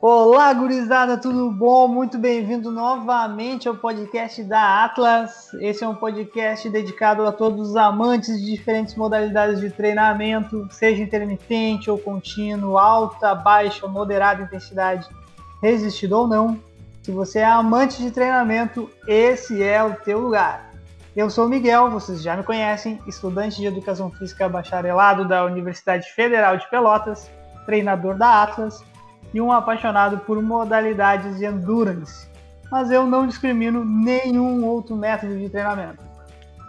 Olá, gurizada, tudo bom? Muito bem-vindo novamente ao podcast da Atlas. Esse é um podcast dedicado a todos os amantes de diferentes modalidades de treinamento, seja intermitente ou contínuo, alta, baixa, moderada intensidade, resistido ou não. Se você é amante de treinamento, esse é o teu lugar. Eu sou o Miguel, vocês já me conhecem, estudante de Educação Física bacharelado da Universidade Federal de Pelotas, treinador da Atlas e um apaixonado por modalidades de endurance, mas eu não discrimino nenhum outro método de treinamento.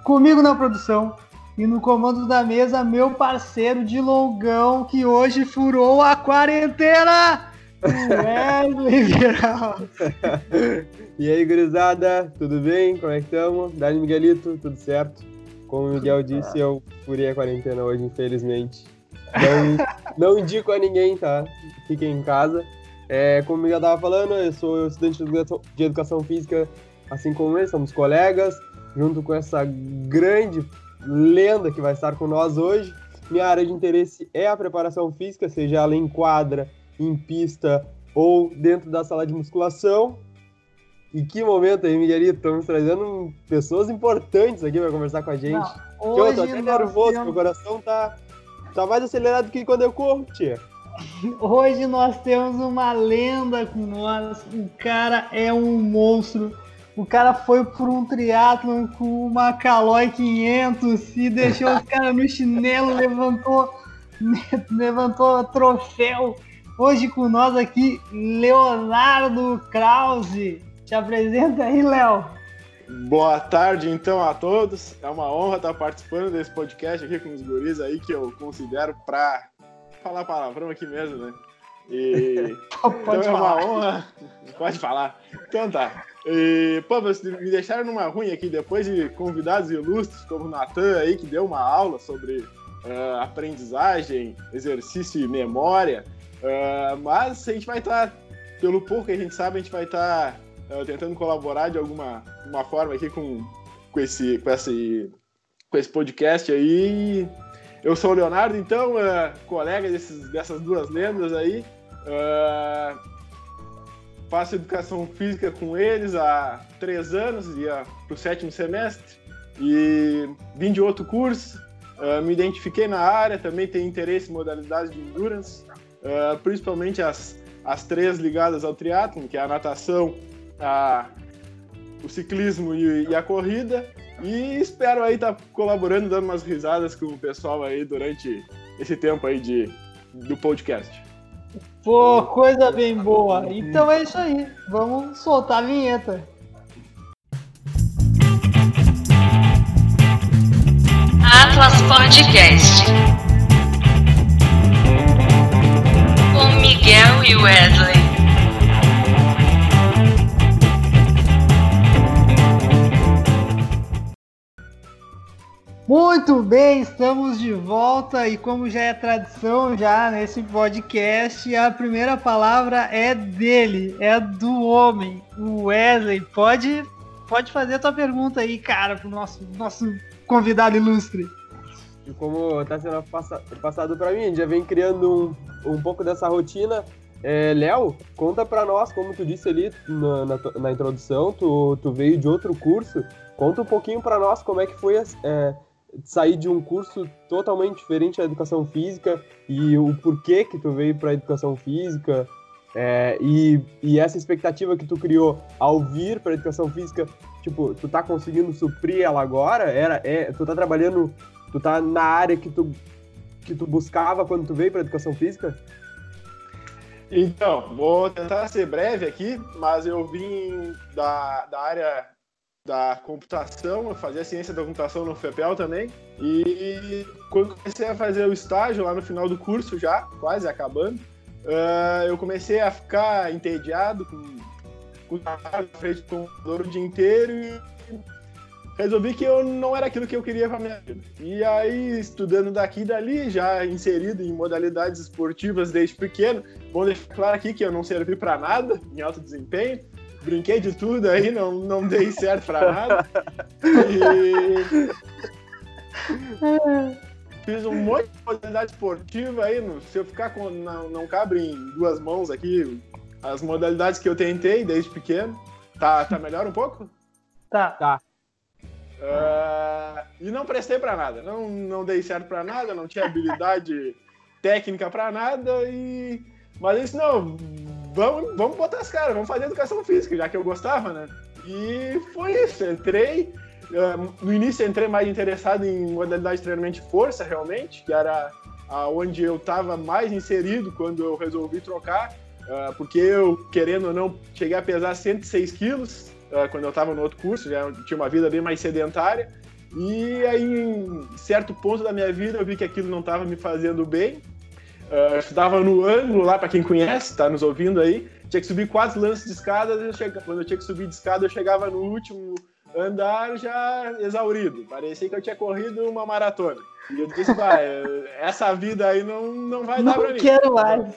Comigo na produção e no comando da mesa, meu parceiro de longão que hoje furou a quarentena, Wesley Viral. e aí, gurizada, tudo bem? Como é que estamos? Dani Miguelito, tudo certo? Como o Miguel disse, eu furei a quarentena hoje, infelizmente. Não, não indico a ninguém, tá? Fiquem em casa. É, como eu já estava falando, eu sou estudante de educação, física, assim como ele, somos colegas, junto com essa grande lenda que vai estar com nós hoje. Minha área de interesse é a preparação física, seja ela em quadra, em pista ou dentro da sala de musculação. E que momento aí, Miguelito, estamos trazendo pessoas importantes aqui para conversar com a gente. Não, hoje eu tô até nervoso, temos... meu coração tá Tá mais acelerado que quando eu corro, tia. Hoje nós temos uma lenda com nós. O cara é um monstro. O cara foi por um triatlon com uma Caloi 500 e deixou os caras no chinelo, levantou, levantou troféu. Hoje com nós aqui, Leonardo Krause. Te apresenta aí, Léo. Boa tarde, então, a todos. É uma honra estar participando desse podcast aqui com os guris aí que eu considero para falar palavrão aqui mesmo, né? E... então é uma honra. Pode falar. Então tá. E, pô, vocês me deixaram numa ruim aqui depois de convidados ilustres como o Natan aí, que deu uma aula sobre uh, aprendizagem, exercício e memória. Uh, mas a gente vai estar, tá, pelo pouco que a gente sabe, a gente vai estar. Tá uh, tentando colaborar de alguma uma forma aqui com, com, esse, com, esse, com esse podcast aí. Eu sou o Leonardo, então, uh, colega desses, dessas duas lendas aí. Uh, faço educação física com eles há três anos, ia para o sétimo semestre. E vim de outro curso, uh, me identifiquei na área, também tenho interesse em modalidades de endurance, principalmente as, as três ligadas ao triatlon, que é a natação, a, o ciclismo e, e, a corrida. E espero aí estar tá colaborando, dando umas risadas com o pessoal aí durante esse tempo aí de, do podcast. Pô, coisa bem boa. Então é isso aí. Vamos soltar a vinheta. Atlas Podcast. Com Miguel e Wesley. Muito bem, estamos de volta e como já é tradição já nesse podcast, a primeira palavra é dele, é do homem, o Wesley. Pode, pode fazer a tua pergunta aí, cara, pro nosso, nosso convidado ilustre. E como está sendo passado para mim, já vem criando um, um pouco dessa rotina. É, Léo, conta para nós, como tu disse ali na, na, na, introdução, tu, tu veio de outro curso. Conta um pouquinho para nós como é que foi é, sair de um curso totalmente diferente da educação física e o porquê que tu veio para a educação física é, e, e essa expectativa que tu criou ao vir para a educação física, tipo, tu tá conseguindo suprir ela agora? Era, é, tu tá trabalhando, tu tá na área que tu, que tu buscava quando tu veio para a educação física? Então, vou tentar ser breve aqui, mas eu vim da, da área da computação, eu fazia ciência da computação no FEPEL também. E quando comecei a fazer o estágio lá no final do curso já, quase acabando, uh, eu comecei a ficar entediado com, com a frente do computador o dia inteiro e resolvi que eu não era aquilo que eu queria para minha vida. E aí, estudando daqui e dali, já inserido em modalidades esportivas desde pequeno, vou deixar claro aqui que eu não servi para nada em alto desempenho, brinquei de tudo aí, não, não dei certo pra nada. E... Fiz um monte de modalidade esportiva aí, no, se eu ficar com. Não, não cabe em duas mãos aqui as modalidades que eu tentei desde pequeno. Tá, tá melhor um pouco? Tá. Tá. Uh, e não prestei para nada. Não, não dei certo para nada, não tinha habilidade técnica para nada. E... Mas disse, não, vamos, vamos botar as caras, vamos fazer educação física, já que eu gostava, né? E foi isso, entrei. Uh, no início entrei mais interessado em modalidade de treinamento de força, realmente, que era onde eu estava mais inserido quando eu resolvi trocar, uh, porque eu, querendo ou não, cheguei a pesar 106 quilos uh, quando eu estava no outro curso, já tinha uma vida bem mais sedentária, e aí em certo ponto da minha vida eu vi que aquilo não estava me fazendo bem, uh, eu estava no ângulo lá, para quem conhece, está nos ouvindo aí, tinha que subir quatro lances de escada, eu chegava, quando eu tinha que subir de escada eu chegava no último andar já exaurido, parecia que eu tinha corrido uma maratona. E eu disse, vai, essa vida aí não, não vai não dar pra mim. Não quero mais.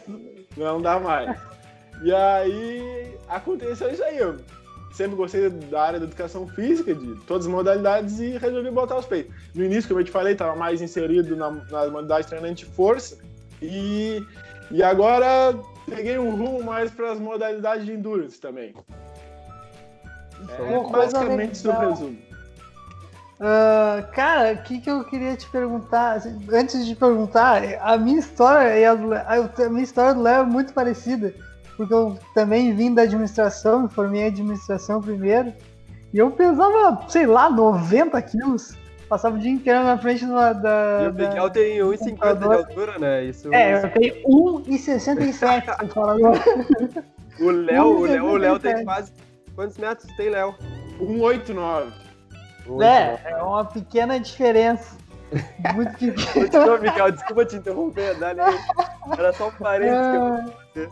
Não dá mais. E aí aconteceu isso aí. Eu sempre gostei da área da educação física, de todas as modalidades, e resolvi botar os peitos. No início, como eu te falei, estava mais inserido na, nas modalidades de treinamento de força. E, e agora peguei um rumo mais para as modalidades de endurance também. É, basicamente isso resumo. Uh, cara, o que, que eu queria te perguntar? Antes de perguntar, a minha história e a, a, minha história do Léo é muito parecida, porque eu também vim da administração, me formei em administração primeiro, e eu pesava, sei lá, 90 quilos. Passava o dia inteiro na frente da. da e o Miguel tem 1,50 de altura, né? Isso... É, eu tenho 1,67, fala agora. O Léo, o Léo, o Léo tem quase. Quantos metros tem, Léo? 1,89. É, é uma pequena diferença. Muito pequena. Miguel, desculpa te interromper, Dani. Era só um parênteses que eu é. dizer.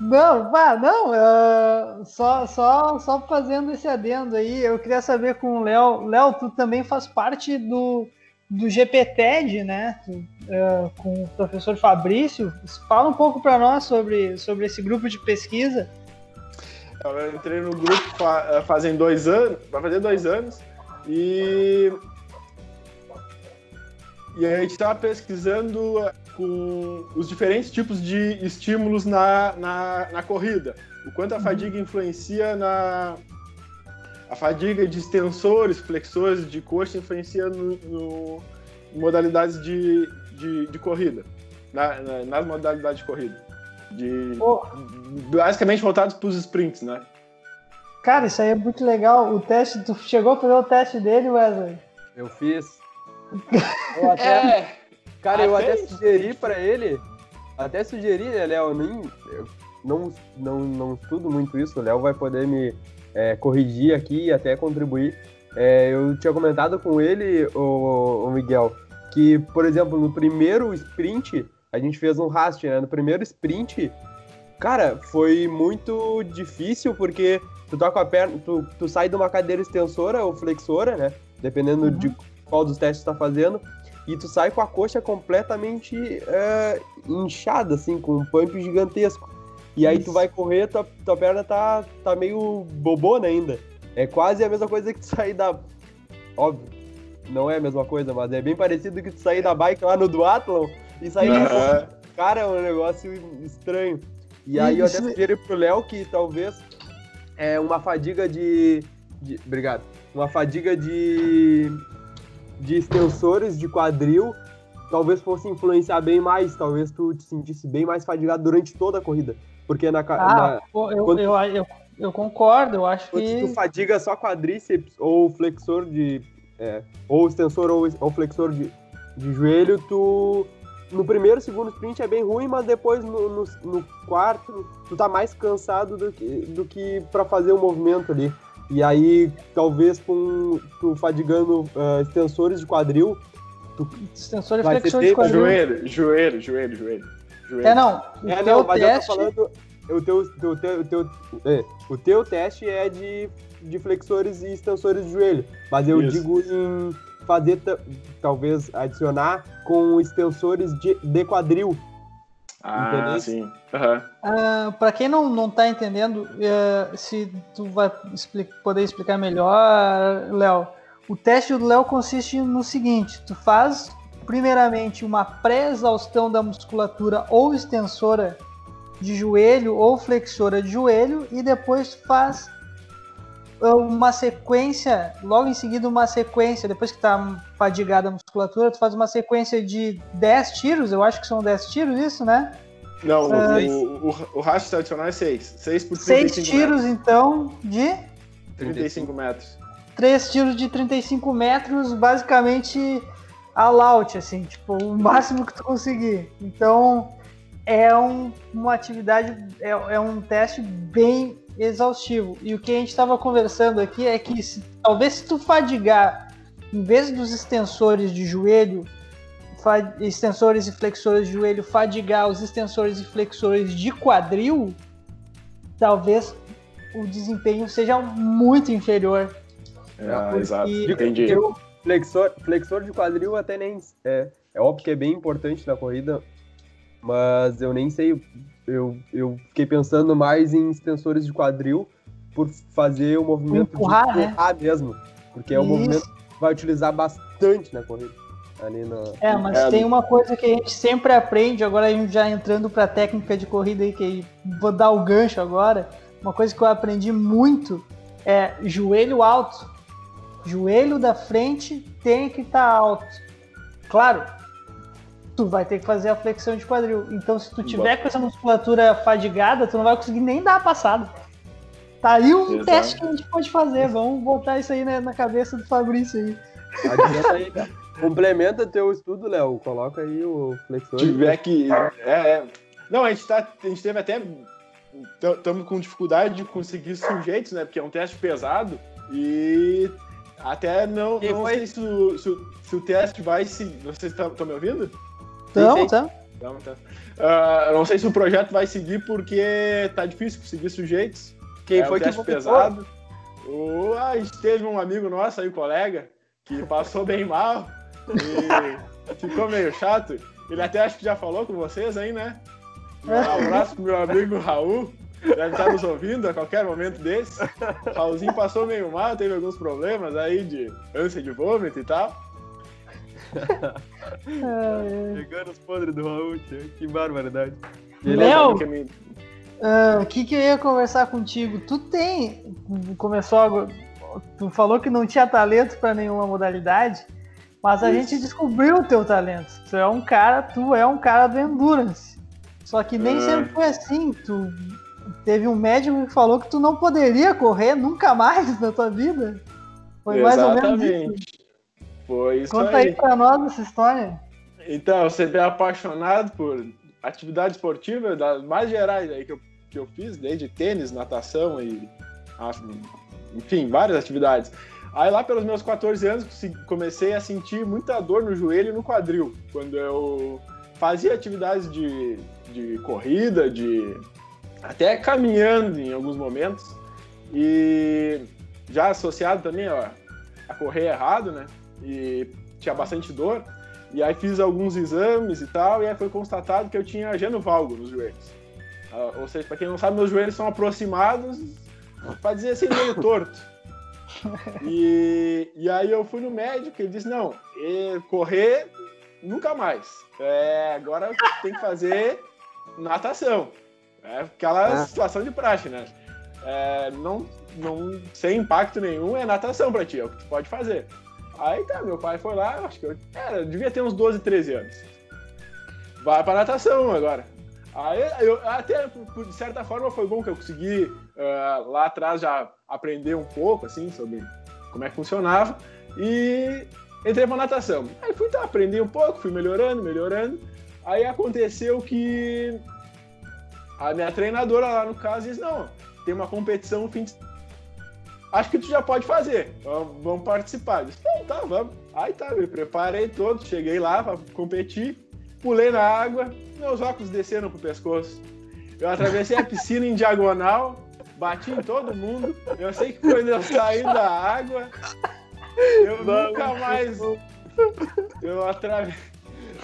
Não, pá, não, uh, só, só, só fazendo esse adendo aí, eu queria saber com o Léo. Léo, tu também faz parte do, do GPTED, né? Uh, com o professor Fabrício. Fala um pouco para nós sobre, sobre esse grupo de pesquisa. Eu entrei no grupo fa fazem dois anos, vai fazer dois anos, e, e a gente estava pesquisando com os diferentes tipos de estímulos na, na, na corrida. O quanto a fadiga influencia na. A fadiga de extensores, flexores de coxa influencia no, no modalidades de, de, de corrida, na, na, nas modalidades de corrida. De, oh. Basicamente voltados para os sprints, né? Cara, isso aí é muito legal. O teste, tu chegou a fazer o teste dele, Wesley? Eu fiz. Eu até, é, cara, eu até sugeri para ele, até sugeri, né, Léo? Nem, eu não, não, não estudo muito isso. O Léo vai poder me é, corrigir aqui e até contribuir. É, eu tinha comentado com ele, o, o Miguel, que, por exemplo, no primeiro sprint a gente fez um rast, né? No primeiro sprint, cara, foi muito difícil porque tu toca a perna, tu, tu sai de uma cadeira extensora ou flexora, né? Dependendo uhum. de qual dos testes tu tá fazendo. E tu sai com a coxa completamente é, inchada, assim, com um pump gigantesco. E aí Isso. tu vai correr, tua, tua perna tá, tá meio bobona ainda. É quase a mesma coisa que tu sair da. Óbvio, não é a mesma coisa, mas é bem parecido que tu sair da bike lá no Duathlon e sair uhum. Cara, é um negócio estranho. E aí eu até sugeri pro Léo que talvez é uma fadiga de, de. Obrigado. Uma fadiga de. De extensores de quadril talvez fosse influenciar bem mais, talvez tu te sentisse bem mais fadigado durante toda a corrida. Porque na. Ah, na, eu, quando, eu, eu, eu, concordo, eu acho que. tu fadiga só quadríceps ou flexor de. É, ou extensor ou, ou flexor de, de joelho, tu no primeiro, segundo sprint é bem ruim, mas depois no, no, no quarto tu tá mais cansado do que, do que para fazer o movimento ali. E aí, talvez com tu fadigando uh, extensores de quadril. Tu extensor e flexor de quadril. Joelho, joelho, joelho, joelho. joelho. É, não. É, não, mas teste... eu tô falando. O teu, o teu, o teu, é, o teu teste é de, de flexores e extensores de joelho. Mas eu Isso. digo em fazer, talvez, adicionar com extensores de, de quadril. Ah, sim. Uhum. Uh, para quem não, não tá entendendo, uh, se tu vai explica, poder explicar melhor, Léo, o teste do Léo consiste no seguinte: tu faz primeiramente uma pré-exaustão da musculatura ou extensora de joelho ou flexora de joelho e depois faz uma sequência, logo em seguida uma sequência, depois que tá fadigada a musculatura, tu faz uma sequência de 10 tiros, eu acho que são 10 tiros isso, né? Não, Ah, o, o, o rastro tradicional é 6. 6 por 6 35 tiros metros. então de 35 metros. 3 tiros de 35 metros, basicamente all out, assim, tipo, o máximo que tu conseguir. Então, é um- uma atividade, é, é um teste bem exaustivo. E o que a gente estava conversando aqui é que se- talvez se tu fadigar, em vez dos extensores de joelho, extensores e flexores de joelho, fadigar os extensores e flexores de quadril, talvez o desempenho seja muito inferior. Ah, porque- exato. Entendi. Eu, flexor, flexor de quadril até nem. É, é óbvio que é bem importante na corrida, mas eu nem sei. Eu, eu fiquei pensando mais em extensores de quadril por fazer o movimento Empurrar, de né? empurrar mesmo. Porque é um Isso. movimento que vai utilizar bastante na corrida. Ali no, É, mas É, tem uma coisa que a gente sempre aprende, agora a gente já entrando pra técnica de corrida aí, que vou dar o gancho agora. Uma coisa que eu aprendi muito é joelho alto. Joelho da frente tem que estar alto. Claro, tu vai ter que fazer a flexão de quadril. Então, se tu tiver com essa musculatura fadigada, tu não vai conseguir nem dar a passada. Tá aí um Exato. teste que a gente pode fazer. Vamos botar isso aí na, na cabeça do Fabrício aí. Complementa teu estudo, Léo. Coloca aí o flexor. tiver que. É, é. Não, a gente, tá, a gente teve até. Estamos com dificuldade de conseguir sujeitos, né? Porque é um teste pesado. E até não, Quem não foi? sei se o, se, o, se o teste vai se. Vocês estão me ouvindo? Então, sim. tá? Então, tá. Ah, não sei se o projeto vai seguir porque tá difícil conseguir sujeitos. Quem é foi um que vomitou? pesado. O, ah, a gente teve um amigo nosso aí, colega, que passou bem mal e ficou meio chato. Ele até acho que já falou com vocês aí, né? Um abraço pro meu amigo Raul. Deve estar nos ouvindo a qualquer momento desse. Raulzinho passou meio mal, teve alguns problemas aí de ânsia de vômito e tal. Pegando os podres do Raul, tio. que barbaridade. Ele Léo! é Ah, O que, que eu ia conversar contigo? Tu tem. Começou agora. Tu falou que não tinha talento para nenhuma modalidade, mas a Isso. gente descobriu o teu talento. Tu é um cara, tu é um cara do endurance. Só que nem É. sempre foi assim. Tu teve um médico que falou que tu não poderia correr nunca mais na tua vida. Foi mais ou menos isso. Foi isso Conta aí. aí pra nós essa história. Então, eu sempre apaixonado por atividade esportiva, das mais gerais aí que eu, que eu fiz, desde tênis, natação e, enfim, várias atividades. Aí lá pelos meus 14 anos comecei a sentir muita dor no joelho e no quadril, quando eu fazia atividades de, de corrida, de até caminhando em alguns momentos, e já associado também ó, a correr errado, né? E tinha bastante dor. E aí fiz alguns exames e tal, e aí foi constatado que eu tinha genovalgo nos joelhos. Ah, ou seja, para quem não sabe, meus joelhos são aproximados, para dizer assim, meio torto. E, e aí eu fui no médico ele disse, não, correr nunca mais. É, agora tem que fazer natação. É aquela Ah. situação de praxe, né? É, não, não, sem impacto nenhum, é natação pra ti, é o que tu pode fazer. Aí tá, meu pai foi lá, acho que eu, era, eu devia ter uns 12, 13 anos. Vai pra natação agora. Aí eu até, de certa forma, foi bom que eu consegui ah, lá atrás já aprender um pouco, assim, sobre como é que funcionava. E entrei pra natação. Aí fui tá, aprendi um pouco, fui melhorando, melhorando. Aí aconteceu que a minha treinadora lá no caso disse, não, tem uma competição no fim de acho que tu já pode fazer. Vamos, participar. Eu disse, não, tá, vamos. Aí tá, me preparei todo, cheguei lá pra competir, pulei na água, meus óculos desceram pro pescoço. Eu atravessei a piscina em diagonal, bati em todo mundo. Eu sei que quando eu saí da água, eu nunca mais. Eu atravessei.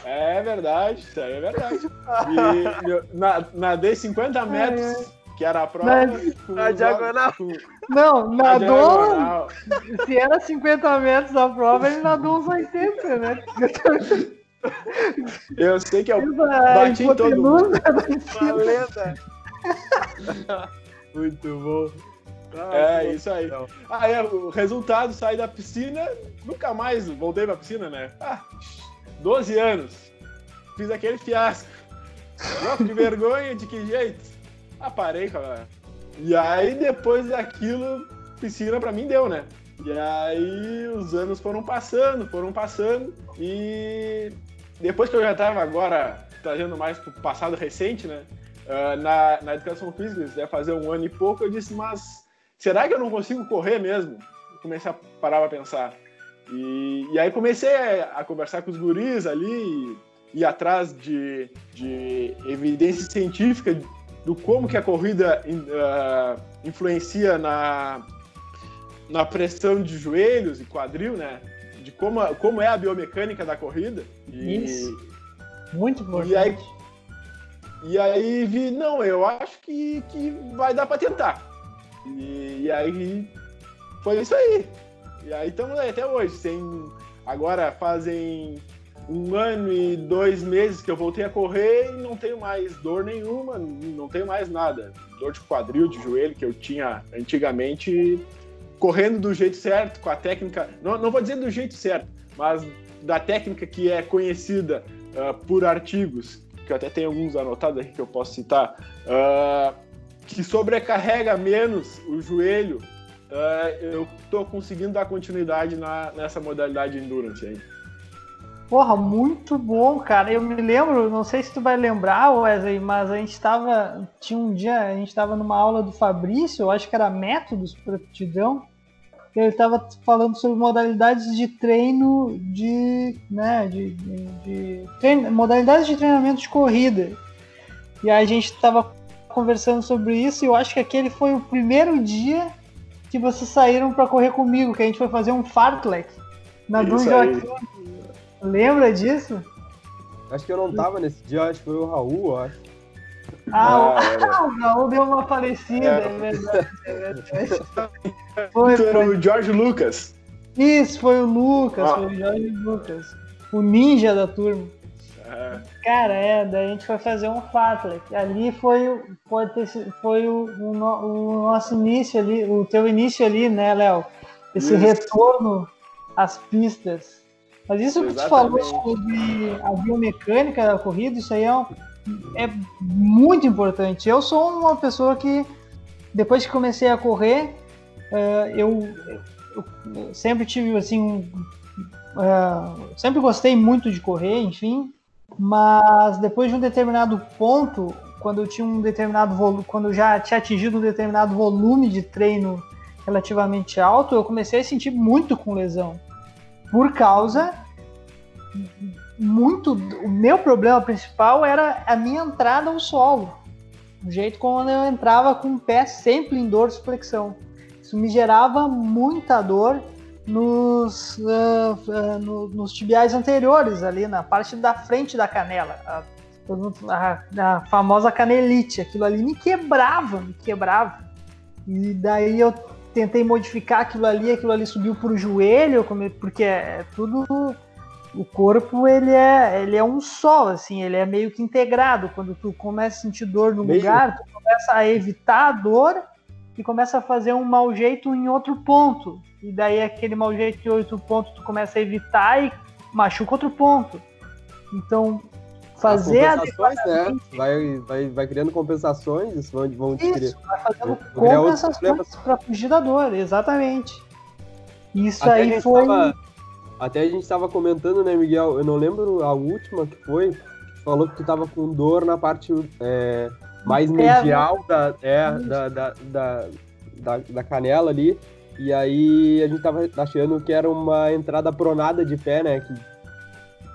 É verdade, isso aí é verdade. E eu na- nadei 50 metros, que era a prova. Na os diagonal. Não, na nadou. Se era 50 metros da prova, ele nadou uns 80, né? Eu sei que eu Essa bati em todo mundo. Valenda. Muito bom. Ah, É, isso aí. Aí é, o resultado, saí da piscina, nunca mais voltei pra piscina, né? Ah, 12 anos. Fiz aquele fiasco. Louco de vergonha, de que jeito? Ah, parei, cara. E aí, depois daquilo, piscina pra mim deu, né? E aí, os anos foram passando, foram passando. E depois que eu já tava agora trazendo mais pro passado recente, né? ah, na, na educação física, isso fazer um ano e pouco, eu disse, mas será que eu não consigo correr mesmo? Comecei a parar pra pensar. E, e aí comecei a, a conversar com os guris ali, ir atrás de, de evidência científica do como que a corrida ah, influencia na, na pressão de joelhos e quadril, né? De como, como é a biomecânica da corrida. E, Isso. Muito importante. E aí- e aí vi, não, eu acho que, que vai dar pra tentar. E, e aí foi isso aí. E aí estamos aí até hoje. Sem, agora fazem um ano e dois meses que eu voltei a correr e não tenho mais dor nenhuma, não tenho mais nada. Dor de quadril, de joelho que eu tinha antigamente, correndo do jeito certo, com a técnica. Não, não vou dizer do jeito certo, mas da técnica que é conhecida ah, por artigos, que eu até tenho alguns anotados aqui que eu posso citar, ah, que sobrecarrega menos o joelho, ah, eu tô conseguindo dar continuidade na- nessa modalidade de endurance aí. Porra, muito bom, cara. Eu me lembro, não sei se tu vai lembrar, Wesley, mas a gente tava. Tinha um dia, a gente tava numa aula do Fabrício, eu acho que era métodos para aptidão. Ele estava falando sobre modalidades de treino de. né, de, de, de treino- modalidades de treinamento de corrida. E aí a gente estava conversando sobre isso e eu acho que aquele foi o primeiro dia que vocês saíram para correr comigo, que a gente foi fazer um fartlek na Dom. Joaquim. Lembra disso? Acho que eu não tava nesse dia, acho que foi o Raul, eu acho. Ah, Ah, era. o Raul deu uma falecida, É. é verdade. É verdade. Foi, Então, foi. o George Lucas. Isso, foi o Lucas, Ah. foi o Jorge Lucas. O ninja da turma. Ah, Cara, é, daí a gente foi fazer um Fartlek. Ali foi, o- pode ter, foi o, o o nosso início ali, o teu início ali, né, Léo? Esse Isso. retorno às pistas. Mas isso que tu falou Exatamente. sobre a biomecânica da corrida, isso aí é, um- é muito importante. Eu sou uma pessoa que, depois que comecei a correr, eh, eu, eu sempre tive assim é, sempre gostei muito de correr, enfim, mas depois de um determinado ponto, quando eu tinha um determinado volume, quando eu já tinha atingido um determinado volume de treino relativamente alto, eu comecei a sentir muito com lesão. Por causa muito o meu problema principal era a minha entrada ao solo. O jeito como eu entrava com o pé sempre em dorsiflexão. Isso me gerava muita dor nos, ah, ah, no- nos tibiais anteriores, ali na parte da frente da canela. A, a- a famosa canelite. Aquilo ali me quebrava, me quebrava. E daí eu tentei modificar aquilo ali, aquilo ali subiu para o joelho, porque é tudo. O corpo ele é, ele é um só, assim, ele é meio que integrado. Quando tu começa a sentir dor no lugar, tu começa a evitar a dor e começa a fazer um mau jeito em outro ponto. E daí aquele mau jeito em outro ponto tu começa a evitar e machuca outro ponto. Então, fazer a né? Vai, vai, vai criando compensações, isso vão, vão te criar. Isso, vai fazendo outros compensações para fugir da dor, exatamente. Isso Até aí foi. tava- até a gente tava comentando, né, Miguel? Eu não lembro a última que foi. Tu falou que tu tava com dor na parte é, mais Interna. medial da, é, Isso. da, da, da, da, da canela ali. E aí a gente tava achando que era uma entrada pronada de pé, né? Que,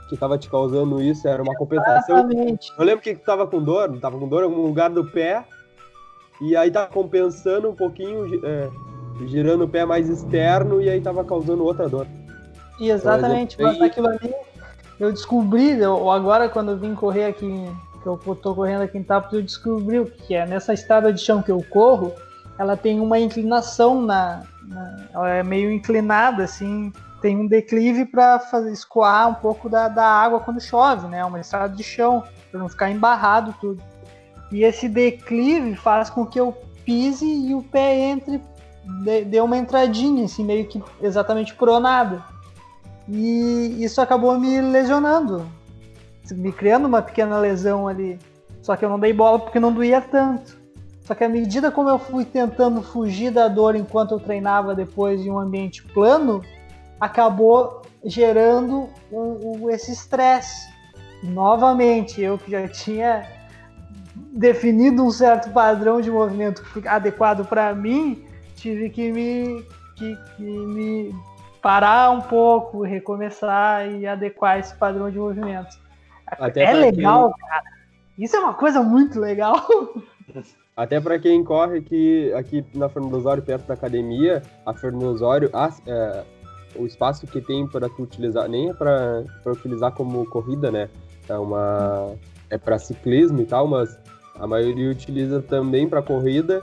que tava te causando isso, era uma compensação. Exatamente. Eu lembro que tu tava com dor, tava com dor em algum lugar do pé, e aí tava compensando um pouquinho, é, girando o pé mais externo, e aí tava causando outra dor. E exatamente, mas aquilo ali eu descobri, eu, agora quando eu vim correr aqui, que eu tô correndo aqui em Tapos, eu descobri o que é. Nessa estrada de chão que eu corro, ela tem uma inclinação na. na- ela é meio inclinada, assim, tem um declive para escoar um pouco da, da água quando chove, né? Uma estrada de chão, para não ficar embarrado tudo. E esse declive faz com que eu pise e o pé entre, dê uma entradinha, assim, meio que exatamente pronada. E isso acabou me lesionando, me criando uma pequena lesão ali. Só que eu não dei bola porque não doía tanto. Só que à medida como eu fui tentando fugir da dor enquanto eu treinava depois em um ambiente plano, acabou gerando um, um, esse estresse. Novamente, eu que já tinha definido um certo padrão de movimento adequado para mim, tive que me, que, que me parar um pouco, recomeçar e adequar esse padrão de movimento. Até é legal, quem... cara. Isso é uma coisa muito legal. Até para quem corre aqui, aqui na Fernando Osório, perto da academia, a Fernando Osório, a, é, o espaço que tem para tu utilizar, nem é para utilizar como corrida, né? É uma é para ciclismo e tal, mas a maioria utiliza também para corrida,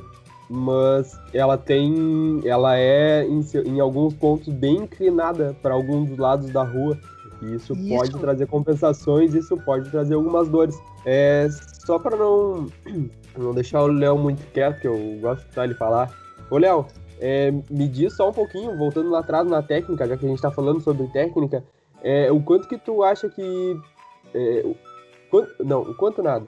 mas ela tem, ela é em, em alguns pontos bem inclinada para alguns dos lados da rua. E isso, isso, pode trazer compensações, isso pode trazer algumas dores. É, só para não, não deixar o Léo muito quieto, que eu gosto de escutar ele falar. Ô, Léo, é, me diz só um pouquinho, voltando lá atrás na técnica, já que a gente está falando sobre técnica, é, o quanto que tu acha que. É, o, quanto, não, o quanto nada.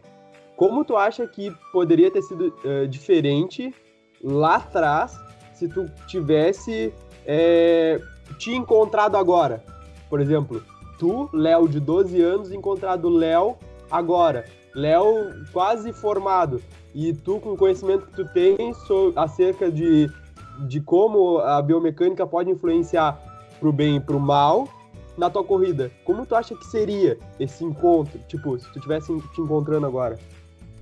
Como tu acha que poderia ter sido uh, diferente lá atrás se tu tivesse é, te encontrado agora? Por exemplo, tu, Léo de 12 anos, encontrado Léo agora. Léo quase formado. E tu, com o conhecimento que tu tens acerca de, de como a biomecânica pode influenciar pro bem e pro mal na tua corrida, como tu acha que seria esse encontro? Tipo, se tu tivesse te encontrando agora?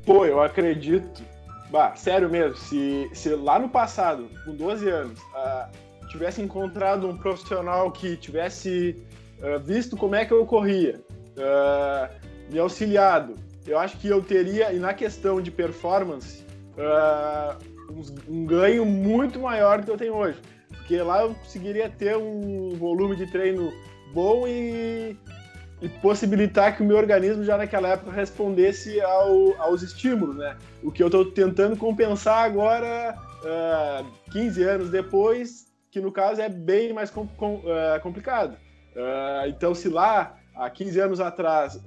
Pô, eu acredito. Bah, sério mesmo, se, se lá no passado, com 12 anos, uh, tivesse encontrado um profissional que tivesse uh, visto como é que eu corria, uh, me auxiliado, eu acho que eu teria, e na questão de performance, um, ganho muito maior do que eu tenho hoje. Porque lá eu conseguiria ter um volume de treino bom e, e possibilitar que o meu organismo já naquela época respondesse ao, aos estímulos, né? O que eu estou tentando compensar agora, uh, ah, 15 anos depois, que no caso é bem mais com, com, uh, complicado. Uh, então, se lá, há 15 anos atrás,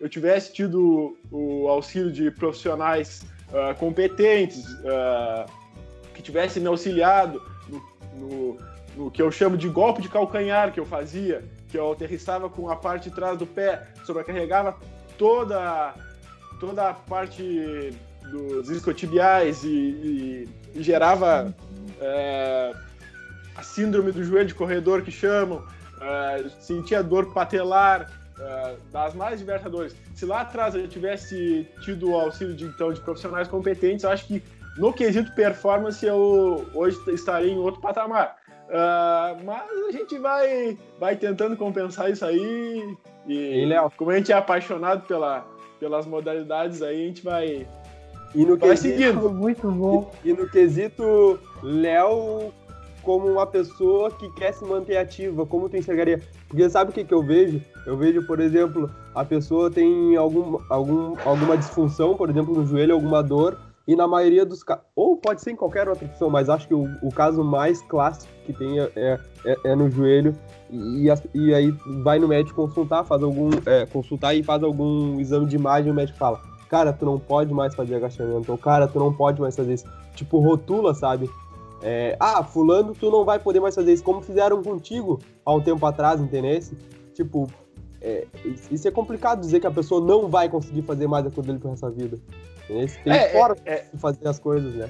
eu tivesse tido o auxílio de profissionais uh, competentes, uh, que tivessem me auxiliado no, no, no, que eu chamo de golpe de calcanhar que eu fazia, que eu aterrissava com a parte de trás do pé, sobrecarregava toda, toda a parte dos isquiotibiais e, e, e gerava é, a síndrome do joelho de corredor que chamam, sentia dor patelar, das mais diversas dores. Se lá atrás eu tivesse tido o auxílio de, então, de profissionais competentes, eu acho que no quesito performance eu hoje estaria em outro patamar. Uh, mas a gente vai, vai tentando compensar isso aí. E, e Léo, como a gente é apaixonado pela, pelas modalidades aí, a gente vai, e no vai quesito, seguindo. Muito bom. E, e no quesito Léo como uma pessoa que quer se manter ativa, como tu enxergaria? Porque sabe o que, que eu vejo? Eu vejo, por exemplo, a pessoa tem algum, algum, alguma disfunção, por exemplo, no joelho, alguma dor, e na maioria dos casos, ou pode ser em qualquer outra opção, mas acho que o, o caso mais clássico que tem é, é, é no joelho, e, e, aí vai no médico consultar, faz algum, é, consultar e faz algum exame de imagem, o médico fala, cara, tu não pode mais fazer agachamento, ou cara, tu não pode mais fazer isso. Tipo, rotula, sabe? É, ah, fulano, tu não vai poder mais fazer isso, como fizeram contigo há um tempo atrás, entendeu? Tipo, é, isso é complicado dizer que a pessoa não vai conseguir fazer mais aquilo dele pro resto da vida. Tem é, fora é, de fazer as coisas, né?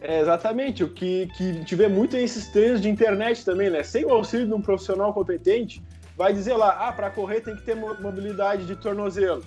É exatamente, o que, que vê muito nesses treinos de internet também, né? Sem o auxílio de um profissional competente, vai dizer lá, ah, para correr tem que ter mobilidade de tornozelo.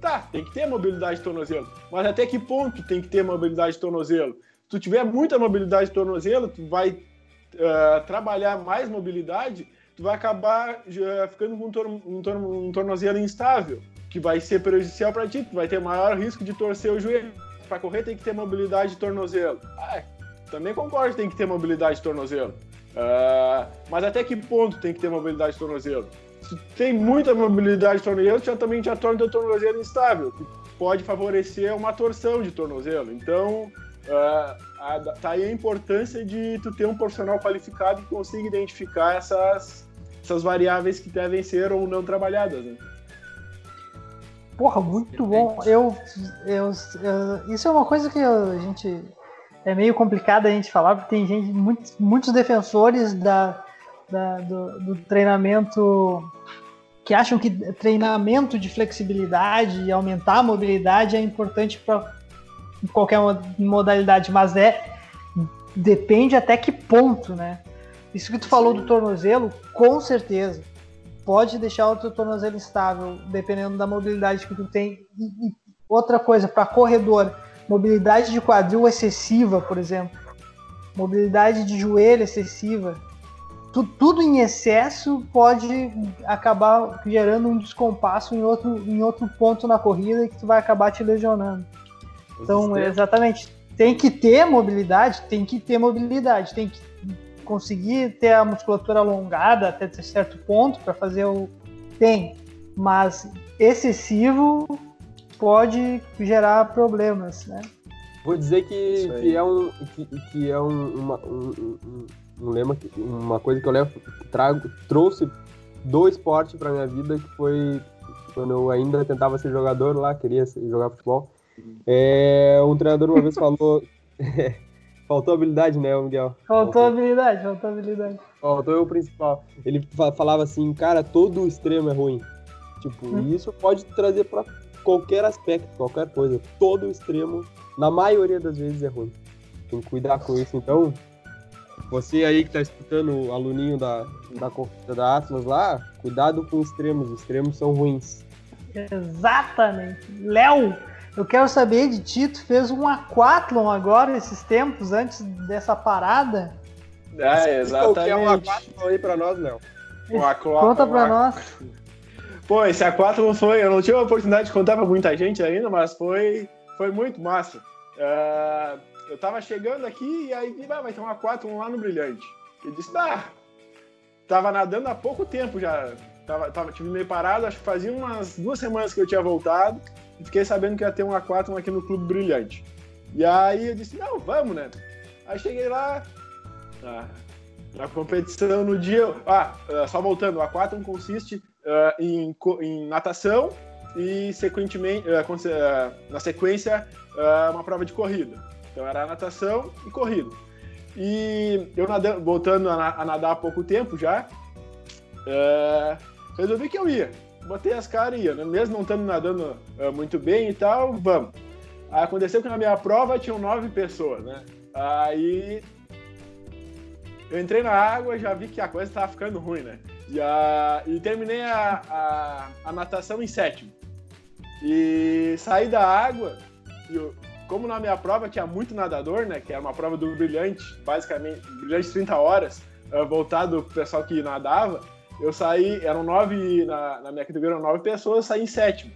Tá, tem que ter mobilidade de tornozelo, mas até que ponto tem que ter mobilidade de tornozelo? Tu tiver muita mobilidade de tornozelo, tu vai uh, trabalhar mais mobilidade, tu vai acabar uh, ficando com um, tor um, tor um tornozelo instável, que vai ser prejudicial para ti, tu vai ter maior risco de torcer o joelho. Para correr tem que ter mobilidade de tornozelo. Ah, também concordo, tem que ter mobilidade de tornozelo. Uh, mas até que ponto tem que ter mobilidade de tornozelo? Se tem muita mobilidade de tornozelo, já também já torna o tornozelo instável, que pode favorecer uma torção de tornozelo. Então, uh, tá aí a importância de tu ter um profissional qualificado que consiga identificar essas, essas variáveis que devem ser ou não trabalhadas. Né? Porra, muito bom. Eu, eu, eu, isso é uma coisa que a gente é meio complicado a gente falar, porque tem gente, muitos, muitos defensores da, da do, do, treinamento que acham que treinamento de flexibilidade e aumentar a mobilidade é importante para qualquer modalidade, mas é depende até que ponto, né? Isso que tu falou do tornozelo, com certeza pode deixar o teu tornozelo estável, dependendo da mobilidade que tu tem. E, e outra coisa, para corredor, mobilidade de quadril excessiva, por exemplo, mobilidade de joelho excessiva, tu, tudo em excesso pode acabar gerando um descompasso em outro, em outro ponto na corrida que tu vai acabar te lesionando. Então, exatamente, tem que ter mobilidade, tem que ter mobilidade, tem que conseguir ter a musculatura alongada até certo ponto para fazer o tem, mas excessivo pode gerar problemas, né? Vou dizer que, que é um que, que é um, uma, um, um, um, lema, uma coisa que eu levo, trago, trouxe do esporte para minha vida, que foi quando eu ainda tentava ser jogador lá, queria jogar futebol. É, um treinador uma vez falou Faltou habilidade, né, Miguel? Faltou, faltou habilidade, faltou habilidade. Faltou o principal. Ele falava assim, cara, todo extremo é ruim. Tipo, hum. isso pode trazer para qualquer aspecto, qualquer coisa. Todo extremo, na maioria das vezes, é ruim. Tem que cuidar com isso. Então, você aí que tá escutando o aluninho da, da, da Atlas lá, cuidado com extremos. Os extremos são ruins. Exatamente. Léo, eu quero saber de ti, tu fez um aquatlon agora, esses tempos, antes dessa parada. É, exatamente. Qual é um aquatlon aí pra nós, Léo? Um aquatlon, Conta pra nós. Pô, esse aquatlon foi... Eu não tive a oportunidade de contar pra muita gente ainda, mas foi, foi muito massa. Uh, eu tava chegando aqui e aí ah, vai ter um aquatlon lá no Brilhante. E disse, ah, tava nadando há pouco tempo já. Tava, tava, tive meio parado, acho que fazia umas duas semanas que eu tinha voltado fiquei sabendo que ia ter um Aquatlon aqui no Clube Brilhante. E aí eu disse, não, vamos, né? Aí cheguei lá, ah, na competição no dia... Ah, ah só voltando, o Aquatlon consiste uh, em, em natação e, sequentemente, uh, uh, na sequência, uma prova de corrida. Então era natação e corrida. E eu nadando, voltando a nadar há pouco tempo já, resolvi que eu ia botei as caras e ia, né? Mesmo não estando nadando uh, muito bem e tal, vamos. Aconteceu que na minha prova tinham nove pessoas, né? Aí eu entrei na água já vi que a coisa estava ficando ruim, né? E, a, e terminei a, a, a, natação em sétimo. E saí da água, e eu, como na minha prova tinha muito nadador, né? Que era uma prova do brilhante, basicamente, brilhante 30 horas, uh, voltado pro pessoal que nadava eu saí, eram nove, na, na minha categoria eram nove pessoas, eu saí em sétimo.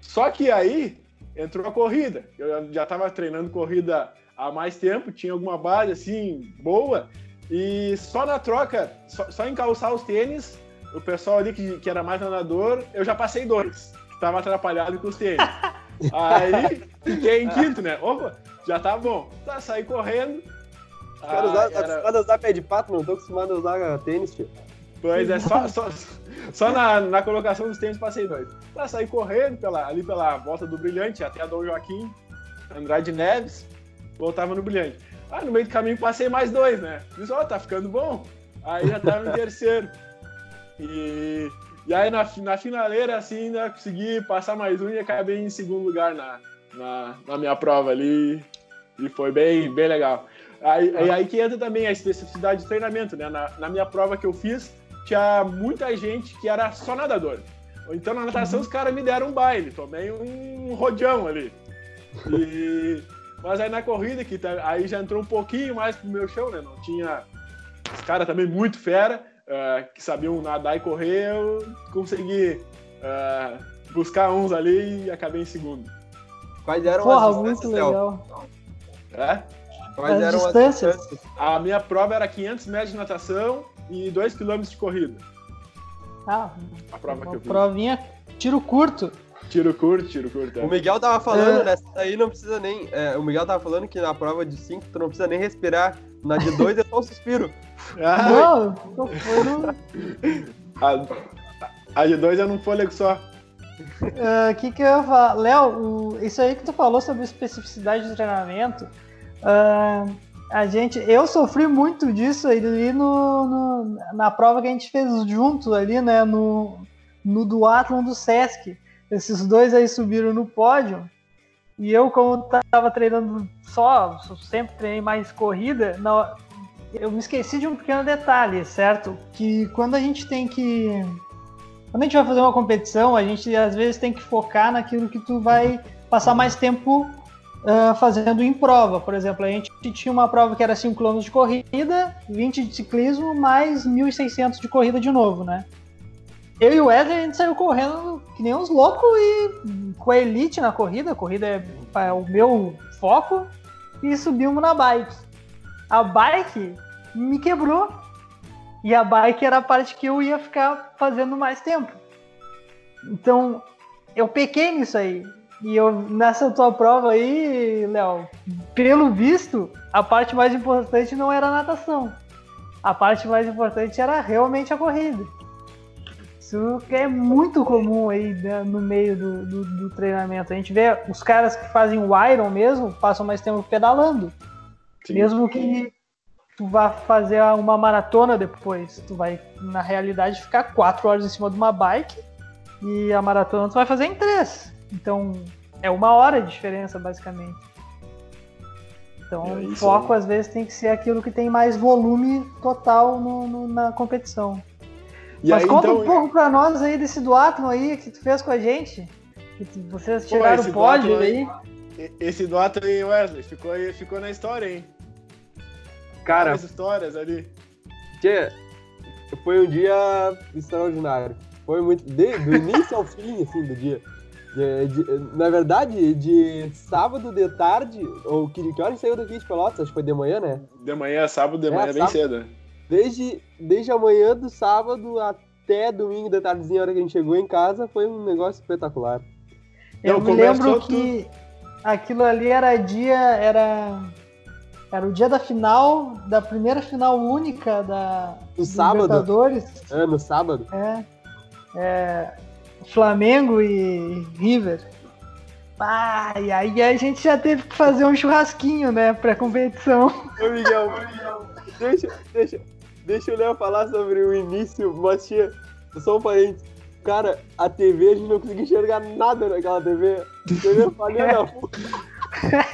Só que aí entrou a corrida. Eu já estava treinando corrida há mais tempo, tinha alguma base assim, boa, e só na troca, só, só em calçar os tênis, o pessoal ali que, que era mais nadador, eu já passei dois, que tava atrapalhado com os tênis. aí fiquei em quinto, né? Opa, já tá bom. Tá, saí correndo. Os caras ah, era... acostumado a usar pé de pato, não tô acostumado a usar tênis, tio. Pois é, só, só, só na, na colocação dos tênis passei dois. Pra sair correndo pela, ali pela volta do Brilhante até a Dom Joaquim, Andrade Neves, voltava no Brilhante. Ah, no meio do caminho passei mais dois, né? Disse, ó, oh, tá ficando bom. Aí já tava em terceiro. E, e aí na, na finaleira, assim, ainda consegui passar mais um e acabei em segundo lugar na, na, na minha prova ali. E foi bem, bem legal. Aí, aí, aí que entra também a especificidade de treinamento, né? Na, na minha prova que eu fiz, tinha muita gente que era só nadador. Então na natação uhum. os caras me deram um baile, tomei um rodeão ali. E... Mas aí na corrida, que tá... aí já entrou um pouquinho mais pro meu chão, né? Não tinha. Os caras também muito fera, uh, que sabiam nadar e correr, eu consegui uh, buscar uns ali e acabei em segundo. Quais eram Porra, as muito legal. É? Quais As eram as distâncias? distâncias? A minha prova era 500 metros de natação e 2 km de corrida. Ah, A prova que eu fiz. provinha tiro curto. Tiro curto, tiro curto. é. O Miguel tava falando, É. nessa aí não precisa nem. é, o Miguel tava falando que na prova de 5 tu não precisa nem respirar. Na de 2 é só um suspiro. Ah, Não, não foi no. a, a de 2 é num fôlego só. O que, que eu ia falar? Léo, isso aí que tu falou sobre especificidade do treinamento, ah, a gente, eu sofri muito disso ali no, no- na prova que a gente fez junto ali, né, no, no duatlon do Sesc. Esses dois aí subiram no pódio e eu, como tava treinando só, sempre treinei mais corrida, na- eu me esqueci de um pequeno detalhe, certo? Que quando a gente tem que quando a gente vai fazer uma competição, a gente às vezes tem que focar naquilo que tu vai passar mais tempo ah, fazendo em prova. Por exemplo, a gente tinha uma prova que era 5 km de corrida, 20 de ciclismo, mais 1.600 de corrida de novo, né? Eu e o Wesley, a gente saiu correndo que nem uns loucos e com a elite na corrida, a corrida é, é o meu foco, e subimos na bike. A bike me quebrou. E a bike era a parte que eu ia ficar fazendo mais tempo. Então, eu pequei nisso aí. E eu, nessa tua prova aí, Léo, pelo visto, a parte mais importante não era a natação. A parte mais importante era realmente a corrida. Isso que é muito comum aí né, no meio do, do, do treinamento. A gente vê os caras que fazem o Iron mesmo, passam mais tempo pedalando. Sim. Mesmo que tu vá fazer uma maratona depois, tu vai, na realidade, ficar quatro horas em cima de uma bike e a maratona tu vai fazer em três. Então, é uma hora de diferença, basicamente. Então, É o foco aí. às vezes tem que ser aquilo que tem mais volume total no- no- na competição. E Mas aí, conta então, um pouco pra nós aí desse duatlon aí que tu fez com a gente. Que tu- vocês tiraram o pódio duatlon aí. esse do ato aí, Wesley, ficou, aí, ficou na história, hein? Cara, Várias histórias ali. Tchê, foi um dia extraordinário. Foi muito. de- do início ao fim, assim, do dia. De- de- na verdade, de sábado de tarde, ou que, que hora saiu daqui de Pelotas? Acho que foi de manhã, né? De manhã, sábado de É, manhã, bem sábado. cedo. Desde, desde a manhã do sábado até domingo de tardezinha, a hora que a gente chegou em casa, foi um negócio espetacular. Eu Não, me lembro que aquilo ali era dia, era era o dia da final, da primeira final única da No dos sábado, Libertadores, é, no sábado. é, é, Flamengo e River. Ah, e aí a gente já teve que fazer um churrasquinho, né, pra competição. Ô, Miguel, Miguel, deixa, deixa, deixa o Léo falar sobre o início, tia, só um parênteses. Cara, a TV, a gente não conseguia enxergar nada naquela TV. A TV falhando a full.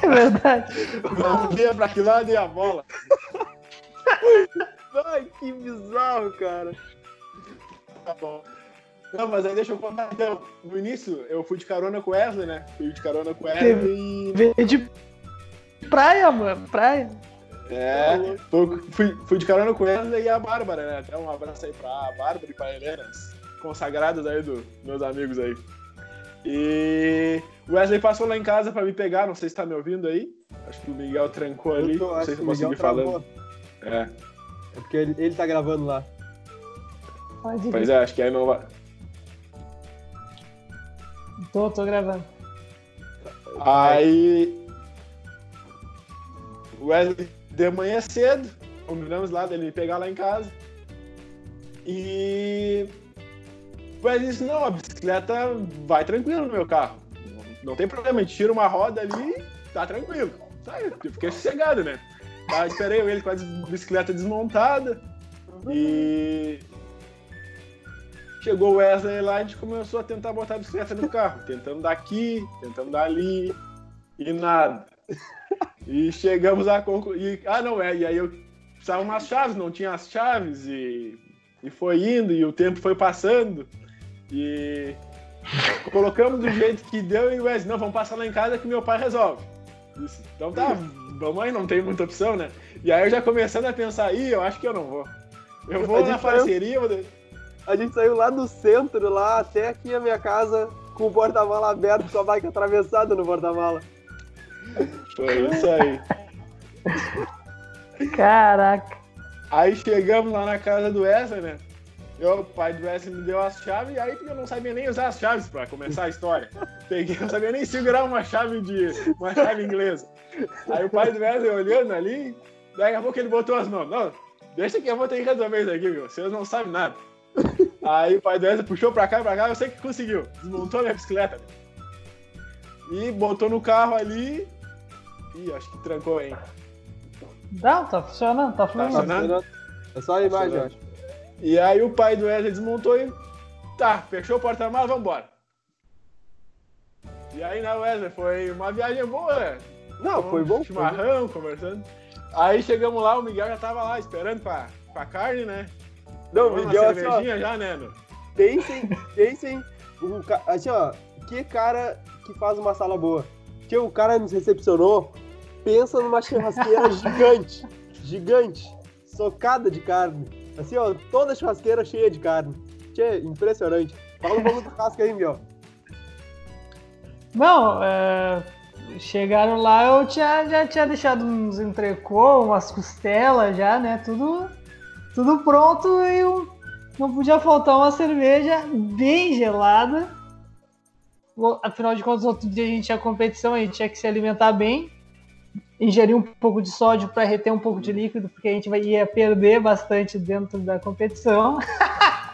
É verdade. Não via pra que lado ia a bola. Ai, que bizarro, cara. Tá bom. Não, mas aí deixa eu contar. Então, no início, eu fui de carona com o Wesley, né? Fui de carona com o Wesley e. Veio de praia, mano, praia. É, fui, fui, de carona com o Wesley e a Bárbara, né? Até um abraço aí pra Bárbara e pra Helena, as consagradas aí dos meus amigos aí. E o Wesley passou lá em casa pra me pegar, não sei se tá me ouvindo aí. Acho que o Miguel trancou ali, tô- não sei se eu consegui falando. É, É porque ele, ele tá gravando lá. Pode ir. pois é, acho que aí não vai. Tô, tô gravando. Aí. O Wesley de manhã cedo, combinamos lá dele pegar lá em casa. E. Wesley disse: não, a bicicleta vai tranquilo no meu carro. Não, tem problema, tira uma roda ali, tá tranquilo. Eu fiquei sossegado, né? Tá, esperei ele com a bicicleta desmontada. E. Chegou o Wesley lá e a gente começou a tentar botar a bicicleta no carro, tentando daqui, tentando dali, e nada. E chegamos a concluir. Ah, não, é. E aí eu precisava umas chaves, não tinha as chaves, e, e foi indo, e o tempo foi passando. E colocamos do jeito que deu, e o Wesley, não, vamos passar lá em casa que meu pai resolve. Disse, então tá, vamos aí, não tem muita opção, né? E aí eu já começando a pensar, ih, eu acho que eu não vou. Eu vou na parceria, vou... A gente saiu lá do centro, lá até aqui a minha casa, com o porta-mala aberto, com a bike atravessada no porta-mala. Foi isso aí. Caraca. Aí chegamos lá na casa do Wesley, né? Eu, o pai do Wesley me deu as chaves, e aí eu não sabia nem usar as chaves pra começar a história. Peguei, não sabia nem segurar uma chave de. uma chave inglesa. Aí o pai do Wesley olhando ali, daqui a pouco ele botou as mãos. Não, deixa que eu vou ter que resolver isso aqui, meu. Vocês não sabem nada. Aí o pai do Wesley puxou pra cá e pra cá, eu sei que conseguiu. Desmontou minha bicicleta. E botou no carro ali. Ih, acho que trancou, hein? Não, tá funcionando, tá Tá funcionando? É só a imagem, eu acho. E aí o pai do Wesley desmontou e. Tá, fechou o porta-malas, vambora. E aí, né, Wesley? Foi uma viagem boa, né? Não, foi bom. foi bom. Chimarrão, conversando. Aí chegamos lá, o Miguel já tava lá esperando pra, pra carne, né? Não, Tomando Miguel, assim, ó, cervejinha já, né? no- pensem, pensem, o assim, ó, que cara que faz uma sala boa. Que o cara nos recepcionou, pensa numa churrasqueira gigante, gigante, socada de carne. Assim, ó, toda a churrasqueira cheia de carne. Tchê, impressionante. Fala um pouco do casco aí, Miguel. Não, é, chegaram lá, eu tinha, já tinha deixado uns entrecô, umas costelas já, né? Tudo, tudo pronto e não podia faltar uma cerveja bem gelada. Afinal de contas, outro dia a gente tinha competição, a gente tinha que se alimentar bem, ingerir um pouco de sódio para reter um pouco de líquido, porque a gente vai, ia perder bastante dentro da competição.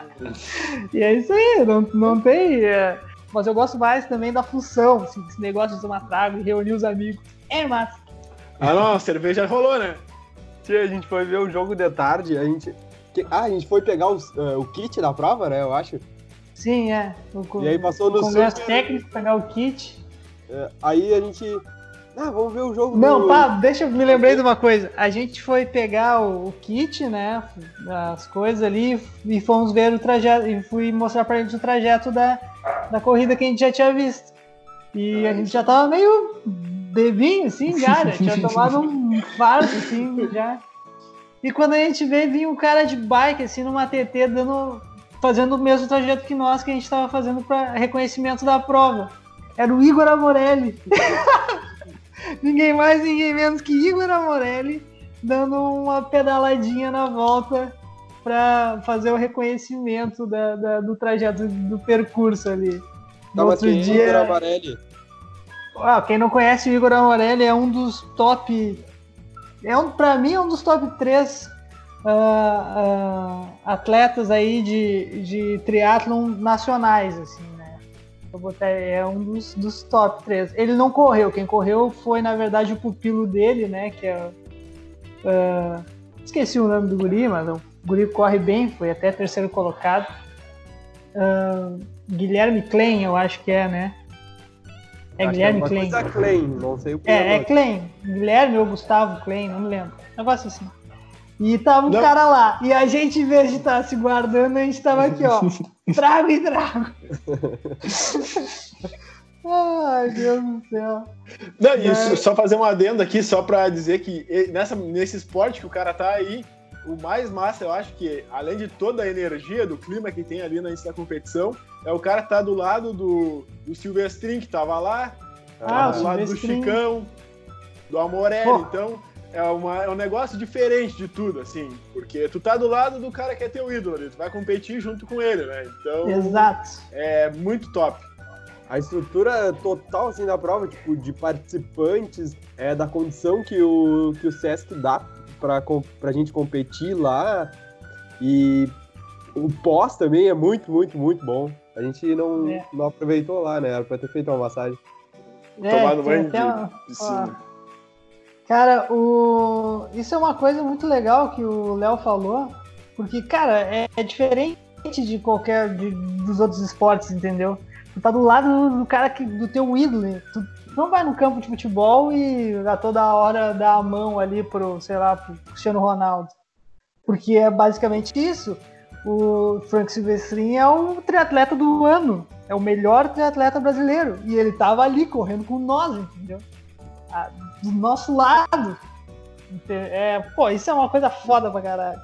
e é isso aí, não, não tem. é, mas eu gosto mais também da função, assim, negócio de tomar trago e reunir os amigos. É massa. Ah, não, cerveja rolou, né? Tchê, a gente foi ver o jogo de tarde, a gente... Ah, a gente foi pegar os, eh, o kit da prova, né, eu acho. Sim, é. O, E aí passou no congresso super- técnico, pegar o kit. Eh, aí a gente... Ah, vamos ver o jogo Não, do... pá, deixa eu me lembrei de uma coisa. A gente foi pegar o, o kit, né? As coisas ali e fomos ver o trajeto. E fui mostrar pra eles o trajeto da, da corrida que a gente já tinha visto. E a gente já tava meio bebinho, assim, já, né? Tinha tomado um fardo, assim, já. E quando a gente veio, vinha um cara de bike, assim, numa TT, dando, fazendo o mesmo trajeto que nós, que a gente tava fazendo para reconhecimento da prova. Era o Igor Amorelli. ninguém mais, ninguém menos que Igor Amorelli, dando uma pedaladinha na volta para fazer o reconhecimento da- da- do trajeto, do percurso ali. Tava outro dia. Igor Amarelli. Ah, quem não conhece o Igor Amorelli é um dos top. É um, pra mim, é um dos top 3 atletas aí de, de triatlon nacionais, assim, né? Eu é um dos, dos top 3. Ele não correu, quem correu foi, na verdade, o pupilo dele, né? Que é. ah, esqueci o nome do guri, mas o guri corre bem, foi até terceiro colocado. Ah, Guilherme Klein, eu acho que é, né? É Acho que Guilherme Klein. Klein, não sei o que. É, é Klein. Guilherme ou Gustavo Klein, não me lembro. Negócio assim. E tava um Não. cara lá. E a gente, em vez de estar se guardando, a gente tava aqui, ó. trago e trago. Ai, Deus do céu. Não, e É. só- fazer um adendo aqui, só pra dizer que nessa, nesse esporte que o cara tá aí, o mais massa, eu acho que, além de toda a energia do clima que tem ali na da competição, é o cara tá do lado do, do Silvestrin, que tava lá, Ah, do o lado do. Chicão, do Amorelli, então é, uma, é um negócio diferente de tudo, assim, porque tu tá do lado do cara que é teu ídolo ali, tu vai competir junto com ele, né? Então Exato. é muito top. A estrutura total assim da prova, tipo, de participantes, é da condição que o, que o Sesc dá pra, pra gente competir lá. E o pós também é muito, muito, muito bom. A gente não, É. não aproveitou lá, né? Era pra ter feito uma massagem. Tomar no É, banho de uma- piscina. Cara, o... isso é uma coisa muito legal que o Léo falou, porque, cara, é, é diferente de qualquer de- dos outros esportes, entendeu? Tu tá do lado do, do cara que, do teu ídolo. Tu não vai no campo de futebol e a toda hora dá a mão ali pro, sei lá, pro Cristiano Ronaldo. Porque é basicamente isso. O Frank Silvestrin é o triatleta do ano. É o melhor triatleta brasileiro. E ele tava ali correndo com nós, entendeu? Ah, do nosso lado. É, pô, isso é uma coisa foda pra caralho.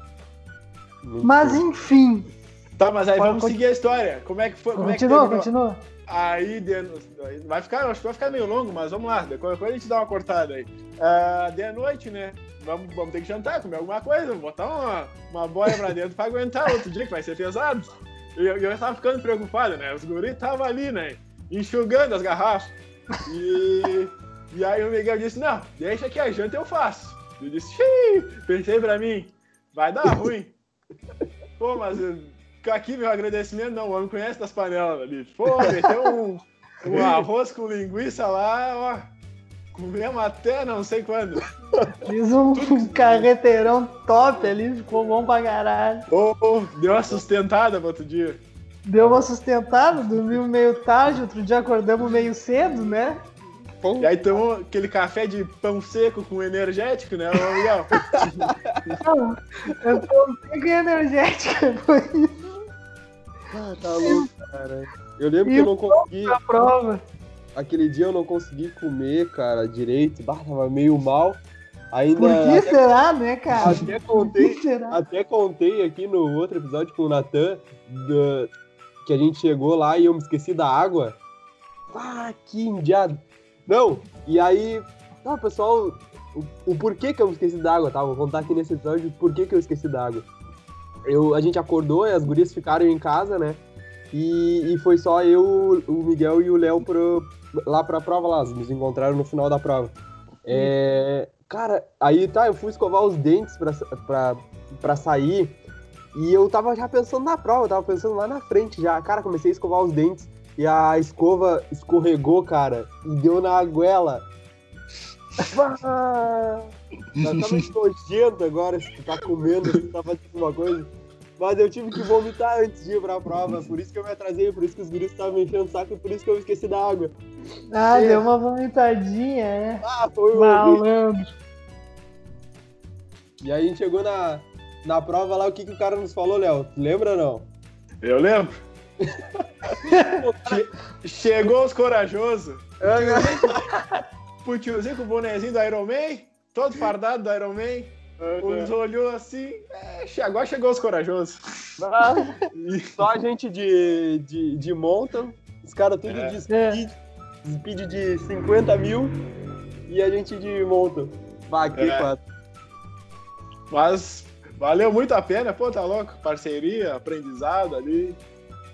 Muito Mas enfim, Tá, mas aí vamos seguir a história. Como é que foi? Como é que Continua, continua. Aí de... vai ficar, acho que vai ficar meio longo, mas vamos lá. Qualquer coisa a gente dá uma cortada aí. Ah, de noite, né? Vamos, vamos ter que jantar, comer alguma coisa, botar uma, uma boia pra dentro pra aguentar outro dia que vai ser pesado. E eu, eu tava ficando preocupado, né? Os guris estavam ali, né? Enxugando as garrafas. E, e aí o Miguel disse: Não, deixa que a janta eu faço. Eu disse: Xiii, pensei pra mim, vai dar ruim. Pô, mas aqui meu agradecimento, não, o homem conhece das panelas ali. Pô, meteu um, um arroz com linguiça lá, ó. Comemos até não sei quando. Fiz um, um carreteirão top ali, ficou bom pra caralho. Ô, ô, deu uma sustentada pro outro dia. Deu uma sustentada, dormimos meio tarde, outro dia acordamos meio cedo, né? E aí tomou aquele café de pão seco com energético, né, Miguel? Não, eu tô bem energética, foi isso Ah, tá louco, cara. Eu lembro E que eu não consegui. a prova. Aquele dia eu não consegui comer, cara, direito. Bah, tava meio mal. Ainda. Por que até, será, né, cara? até Por contei. que será? Até contei aqui no outro episódio com o Natan da- que a gente chegou lá e eu me esqueci da água. Ah, que indiado. Não, e aí. Tá, pessoal, o, o porquê que eu me esqueci da água, tá? Vou contar aqui nesse episódio o porquê que eu esqueci da água. Eu, a gente acordou e as gurias ficaram em casa, né? E, e foi só eu, o Miguel e o Léo pro, lá pra prova lá. Nos encontraram no final da prova. É, cara, aí tá, eu fui escovar os dentes pra, pra, pra sair. E eu tava já pensando na prova, eu tava pensando lá na frente já. Cara, comecei a escovar os dentes e a escova escorregou, cara, e deu na goela. Tá meio nojento agora se tu tá comendo, se tu tá fazendo alguma coisa. Mas eu tive que vomitar antes de ir pra prova, por isso que eu me atrasei, por isso que os guris estavam me enchendo o saco e por isso que eu esqueci da água. Ah, É. deu uma vomitadinha, é. Ah, foi o Malandro. E aí a gente chegou na, na prova lá, o que, que o cara nos falou, Léo? Tu Lembra ou não? Eu lembro. Che- Chegou os corajosos. O tiozinho com o bonezinho do Iron Man, todo fardado do Iron Man. Uns olhou assim, é, agora chegou os corajosos. Ah, Só a gente de, de, de mountain, os caras tudo É. de speed, speed de 50 mil e a gente de mountain. Vai, que É. quatro. Mas valeu muito a pena, pô, tá louco? Parceria, aprendizado ali.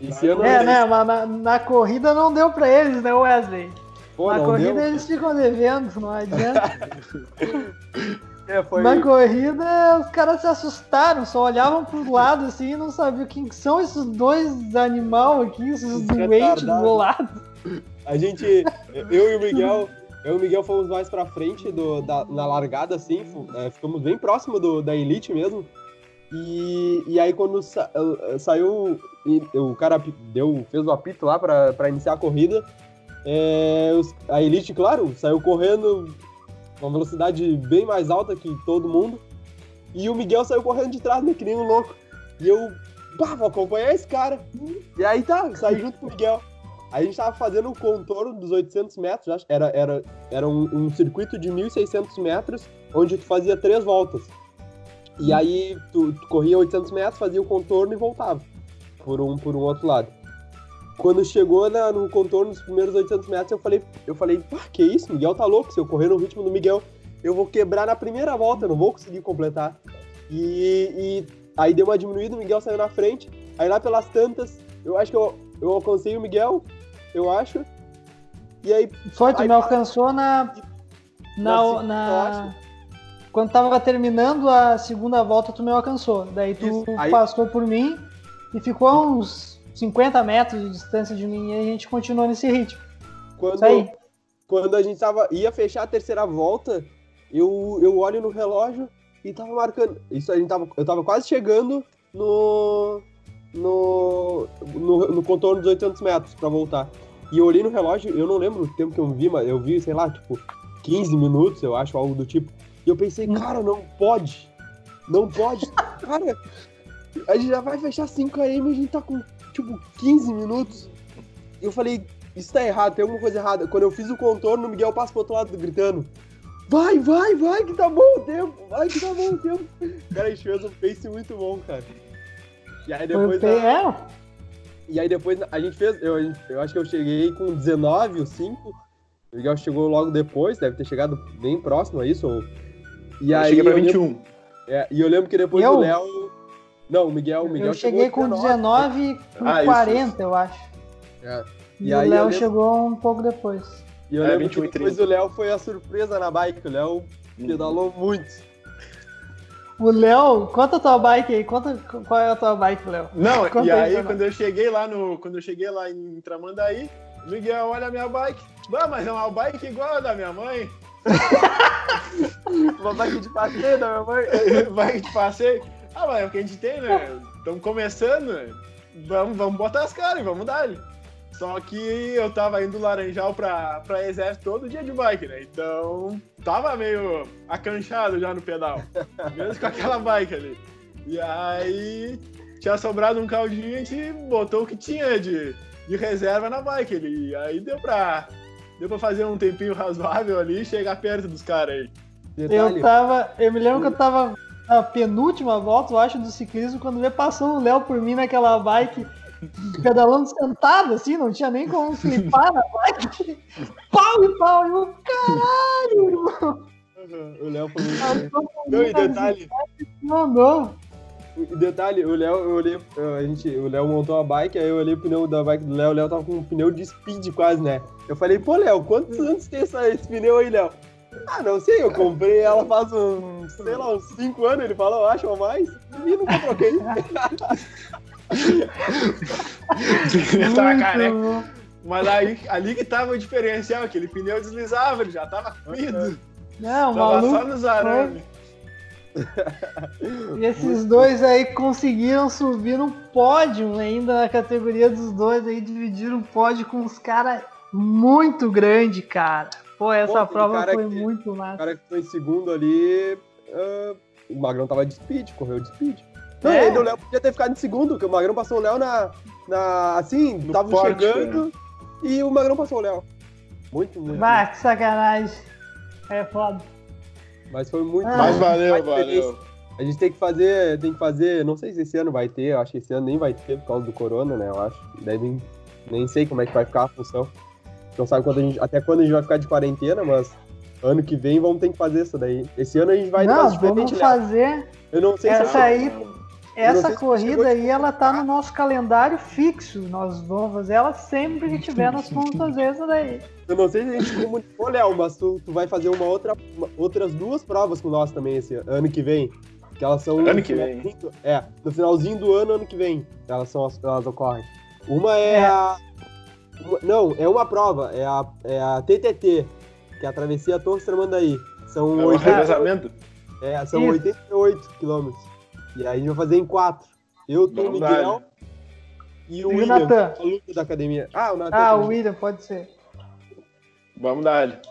Esse ano É, né? Mas na, na corrida não deu pra eles, né, Wesley? Pô, na corrida deu. eles ficam devendo, não adianta. É, foi... Na corrida os caras se assustaram, só olhavam pro lado assim e não sabiam quem que são esses dois animais aqui, esses doentes do lado. A gente, eu e o Miguel, eu e o Miguel fomos mais pra frente do, da, na largada, assim, é, ficamos bem próximo do, da elite mesmo. E, e aí quando sa- eh, saiu, e o cara deu, fez o apito lá pra, pra iniciar a corrida, é, os- a elite, claro, saiu correndo uma velocidade bem mais alta que todo mundo. E o Miguel saiu correndo de trás, né, que nem um louco. E eu, pá, vou acompanhar esse cara. E aí tá, saí junto com o Miguel. A gente tava fazendo o contorno dos 800 metros, acho. Era, era, era um, um circuito de 1.600 metros, onde tu fazia três voltas. E aí tu, tu corria 800 metros, fazia o contorno e voltava por um, por um outro lado. Quando chegou na- no contorno dos primeiros 800 metros, eu falei, eu falei, pá, que isso, Miguel tá louco, se eu correr no ritmo do Miguel, eu vou quebrar na primeira volta, eu não vou conseguir completar. E, e aí deu uma diminuída, o Miguel saiu na frente, aí lá pelas tantas, eu acho que eu, eu alcancei o Miguel, eu acho. E aí, Foi, tu Aí me alcançou na. Na. Na- na- Quando tava terminando a segunda volta, tu me alcançou. Daí tu Isso, aí- passou por mim e ficou uns 50 metros de distância de mim e a gente continuou nesse ritmo. quando, Isso aí. quando a gente tava, ia fechar a terceira volta, eu, eu olho no relógio e tava marcando. Isso a gente tava, eu tava quase chegando no, no, no, no contorno dos 800 metros pra voltar. E eu olhei no relógio, eu não lembro o tempo que eu vi, mas eu vi, sei lá, tipo, 15 minutos, eu acho, algo do tipo. E eu pensei, cara, não pode. Não pode. cara, a gente já vai fechar 5 km e a gente tá com, tipo, 15 minutos. E eu falei, isso tá errado, tem alguma coisa errada. Quando eu fiz o contorno, o Miguel passa pro outro lado gritando. Vai, vai, vai, que tá bom o tempo. Vai, que tá bom o tempo. Cara, a gente fez um pace muito bom, cara. E aí depois. na- é? E aí depois a gente fez. Eu, eu acho que eu cheguei com 19 ou 5. O Miguel chegou logo depois, deve ter chegado bem próximo a isso. Ou... E Eu aí. cheguei pra eu lembro- 21. é, e eu lembro que depois Eu? o Léo. Não, o Miguel, o Miguel Eu cheguei com 19 com Ah, isso, 40, eu acho. É. E, E o Léo lembro- chegou um pouco depois. E eu É, lembro 21 e que depois 30. o Léo foi a surpresa na bike. O Léo pedalou muito. O Léo, conta a tua bike aí, conta qual é a tua bike, Léo. Não, Conta e aí aí quando eu cheguei lá no. Quando eu cheguei lá em Tramandaí, o Miguel, olha a minha bike. Bah, mas é uma bike igual a da minha mãe. Uma bike de passeio da minha mãe. bike de passeio. Ah, mas é o que a gente tem, né? Estamos começando, né? Vamos, vamos botar as caras e vamos dar. Só que eu tava indo do Laranjal pra, pra exército todo dia de bike, né? Então tava meio acanchado já no pedal. Mesmo com aquela bike ali. E aí tinha sobrado um caldinho e a gente botou o que tinha de, de reserva na bike ali. E aí deu pra, deu pra fazer um tempinho razoável ali e chegar perto dos caras aí. Detalhe, Eu tava. Eu me lembro que eu tava na penúltima volta, eu acho, do ciclismo, quando veio passou o Léo por mim naquela bike, pedalando sentado, assim, não tinha nem como flipar na bike. Pau e pau, eu, caralho, irmão. o Léo foi muito bem. Eu tô Não, e detalhe, Mandou. E detalhe, o Léo, eu olhei, a gente, o Léo montou a bike, aí eu olhei o pneu da bike do Léo, o Léo tava com um pneu de speed quase, né? Eu falei, pô, Léo, quantos anos tem essa, esse pneu aí, Léo? Ah, não sei, eu comprei ela faz uns, sei lá, uns 5 anos, ele falou, eu acho, ou mais, e nunca troquei. tá Muito careca. Mas aí, ali que tava o diferencial, aquele pneu deslizava, ele já tava comido. Não, Tava só maluco. nos arames. E esses dois aí conseguiram subir no pódio ainda na categoria dos dois aí, dividiram o pódio com uns caras muito grande, cara. Pô, essa Pô, prova foi que- muito O massa. cara que foi em segundo ali, ah, o Magrão tava de speed, correu de speed. Não, É. e ainda o Léo podia ter ficado em segundo, porque o Magrão passou o Léo na, na assim, No tava forte, chegando, e o Magrão passou o Léo. Muito, muito. Vai, que sacanagem. É foda. Mas foi muito. Ah. Mas valeu, valeu. A gente tem que fazer, tem que fazer, não sei se esse ano vai ter, eu acho que esse ano nem vai ter por causa do corona, né? Eu acho. Devem, nem sei como é que vai ficar a função. Não sabe quando a gente, até quando a gente vai ficar de quarentena, mas ano que vem vamos ter que fazer isso daí. Esse ano a gente vai Não, vamos fazer. Eu não sei se Essa aí, não essa se corrida aí, ela tá no nosso calendário fixo. Nós vamos fazer ela sempre que tiver, nós vamos fazer essa daí. Eu não sei se a gente comunicou, Léo, mas tu, tu vai fazer uma outra, uma- outras duas provas com nós também esse ano que vem. Que elas são. Ano no que vem? É, no finalzinho do ano, ano que vem. Elas, são, as- elas ocorrem. Uma é, É. a. não, é uma prova, é a, é a TTT, que é a Travessia Torres Tramandaí. São, É um 80, revezamento? é, são Isso. 88 quilômetros. E aí a gente vai fazer em quatro. Eu, tu, o Miguel dar. e o E o William, Natan. aluno da academia. Ah, o Natan. Ah, o. William, pode ser. Vamos dar.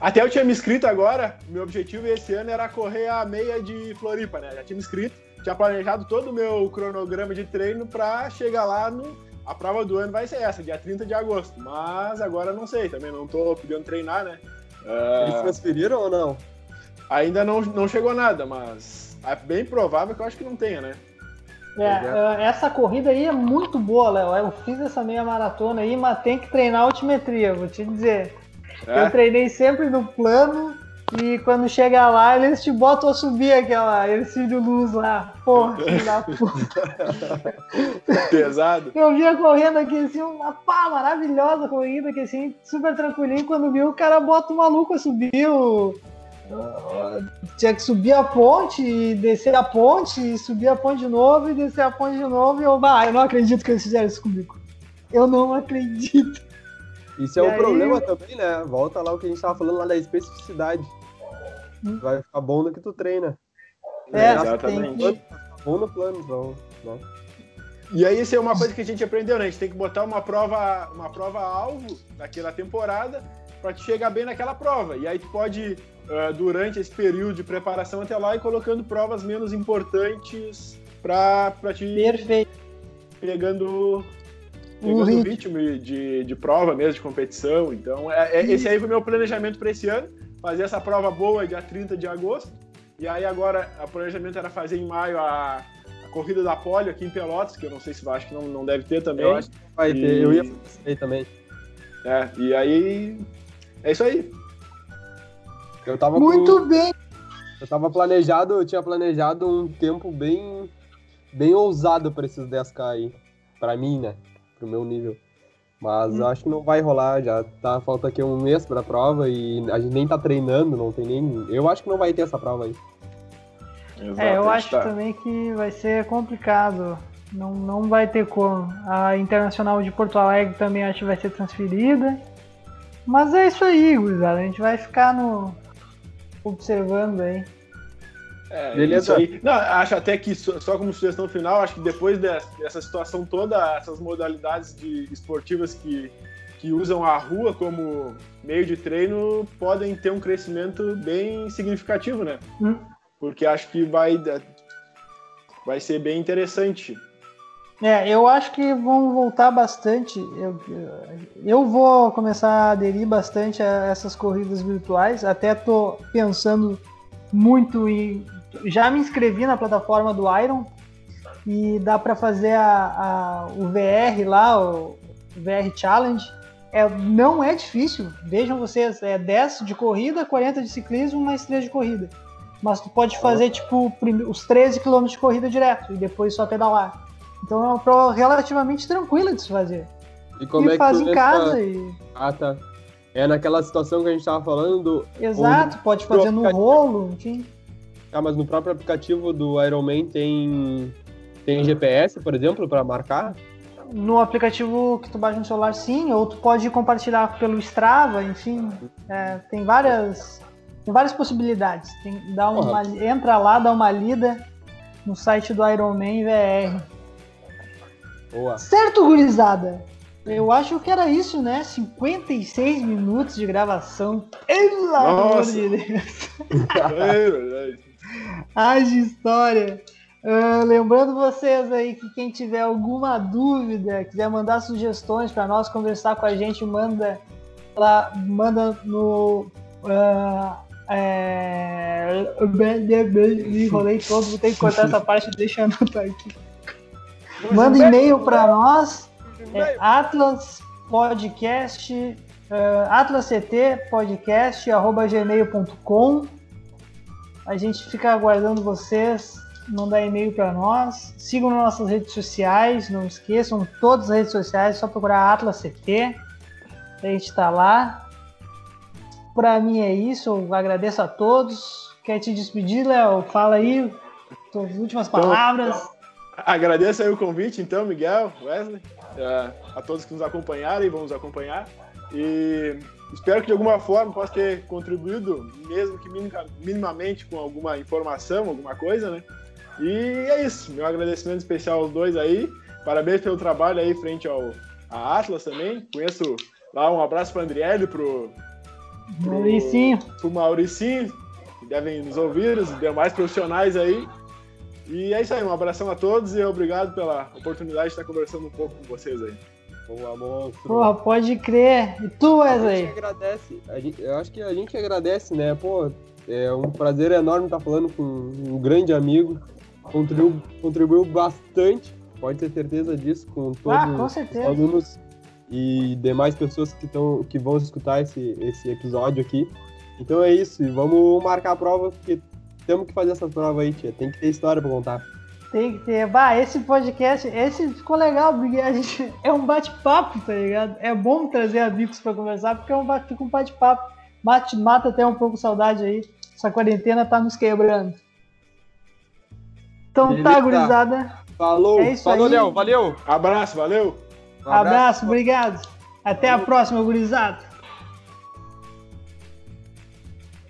Até eu tinha me inscrito agora, meu objetivo esse ano era correr a meia de Floripa, né? Já tinha me inscrito, tinha planejado todo o meu cronograma de treino pra chegar lá no. A prova do ano vai ser essa, dia 30 de agosto. Mas agora não sei, também não tô podendo treinar, né? Ah, Eles transferiram ou não? ainda não, não chegou nada, mas é bem provável que eu acho que não tenha, né? É, é, essa corrida aí é muito boa, Léo. Eu fiz essa meia maratona aí, mas tem que treinar altimetria, vou te dizer. É? Eu treinei sempre no plano e quando chega lá, eles te botam a subir aquela Ercílio Luz lá. Porra, filho da puta. Pesado. Eu vinha correndo aqui assim, uma pá, maravilhosa corrida, que assim, super tranquilinho. Quando viu, o cara bota o maluco a subir o. Tinha que subir a ponte e descer a ponte, e subir a ponte de novo e descer a ponte de novo. E eu, bah, eu não acredito que eles fizeram isso comigo. Eu não acredito. Isso é E um aí- problema também, né? Volta lá o que a gente tava falando lá da especificidade. Hum. Vai ficar bom no que tu treina. É, Exatamente. tem que- Bom no plano, então. Né? E aí, isso é uma coisa que a gente aprendeu, né? A gente tem que botar uma prova, uma prova alvo daquela temporada para te chegar bem naquela prova. E aí tu pode, ah, durante esse período de preparação até lá, ir colocando provas menos importantes para te ir Perfeito. pegando, Um pegando o ritmo. ritmo de, de prova mesmo, de competição. Então, é, é- esse aí foi o meu planejamento para esse ano. Fazer essa prova boa dia 30 de agosto. E aí agora, o planejamento era fazer em maio a, corrida da Polio aqui em Pelotas, que eu não sei se vai, acho que não, não deve ter também. Eu acho que vai ter. E- Eu ia fazer também. É, e aí. É isso aí. Eu tava com- Muito bem. Eu tava planejado, eu tinha planejado um tempo bem bem ousado pra esses 10k aí. Pra mim, né? Pro meu nível. Mas Hum. acho que não vai rolar, já tá, falta aqui um mês pra prova e a gente nem tá treinando, não tem nem. Eu acho que não vai ter essa prova aí. É, eu acho tá. também que vai ser complicado. Não, não vai ter como. A Internacional de Porto Alegre também acho que vai ser transferida. Mas é isso aí, gurizada. A gente vai ficar no observando aí. É, Beleza. isso aí. Não, acho até que só, só como sugestão final, acho que depois de- dessa situação toda, essas modalidades de esportivas que, que usam a rua como meio de treino podem ter um crescimento bem significativo, né? Hum. Porque acho que vai, vai ser bem interessante. É, eu acho que vão voltar bastante. Eu, eu vou começar a aderir bastante a essas corridas virtuais. Até tô pensando muito em. Já me inscrevi na plataforma do Iron e dá para fazer a, a- o VR lá, o VR Challenge. É, não é difícil. Vejam vocês, é 10 de corrida, 40 de ciclismo, mais 3 de corrida. Mas tu pode fazer tipo os 13 km de corrida direto e depois só pedalar. Então é uma prova relativamente tranquila de se fazer. E como e é que faz em casa. E... Ah, tá. É naquela situação que a gente tava falando do. Exato, pode fazer no rolo, enfim. Ah, mas no próprio aplicativo do Ironman tem. Tem GPS, por exemplo, pra marcar? No aplicativo que tu baixa no celular, sim, ou tu pode compartilhar pelo Strava, enfim. É, tem várias. Tem várias possibilidades. Tem, dá uma, entra lá, dá uma lida no site do Ironman VR. Boa. Certo, gurizada? Eu acho que era isso, né? 56 minutos de gravação. Pelo amor Nossa. de Deus. É verdade. Haja história. Ah, lembrando vocês aí que quem tiver alguma dúvida, quiser mandar sugestões para nós conversar com a gente, manda lá, manda no. ah, é, me enrolei todo, vou ter que cortar essa parte, deixa eu anotar aqui. Manda e-mail para nós, é Atlas Podcast, uh, atlasct podcast, arroba gmail.com. A gente fica aguardando vocês, mandar e-mail para nós. Sigam nossas redes sociais, não esqueçam, todas as redes sociais, é só procurar Atlas CT. A gente está lá. Para mim é isso, eu agradeço a todos. Quer te despedir, Léo? Fala aí, suas últimas Então, palavras. Agradeço aí o convite, então, Miguel, Wesley, é, a todos que nos acompanharam e vão nos acompanhar. E espero que de alguma forma possa ter contribuído, mesmo que minim- minimamente, com alguma informação, alguma coisa, né? E é isso. Meu agradecimento especial aos dois aí. Parabéns pelo trabalho aí frente ao a Atlas também. Conheço lá um abraço para Andriele, pro, pro, Mauricinho. pro Mauricinho, que devem nos ouvir, os demais profissionais aí. E é isso aí, um abração a todos e obrigado pela oportunidade de estar conversando um pouco com vocês aí. Boa, monstro. Porra, pode crer. E tu, A gente Wesley? agradece. a gente- eu acho que a gente agradece, né? Pô, é um prazer enorme estar falando com um grande amigo. Contribuiu, contribuiu bastante, pode ter certeza disso, com todos Ah, com os alunos e demais pessoas que, tão, que vão escutar esse, esse episódio aqui. Então é isso, e vamos marcar a prova, porque temos que fazer essa prova aí, tia. Tem que ter história pra contar. Tem que ter. Bah, esse podcast, esse ficou legal, porque a gente é um bate-papo, tá ligado? É bom trazer amigos pra conversar, porque é um, bate- fica um bate-papo. Mate, mata até um pouco saudade aí. Essa quarentena tá nos quebrando. Então tá, gurizada. Falou, É isso falou, aí. Léo, valeu. Abraço, valeu! Um Abraço, obrigado. Até a próxima, gurizada.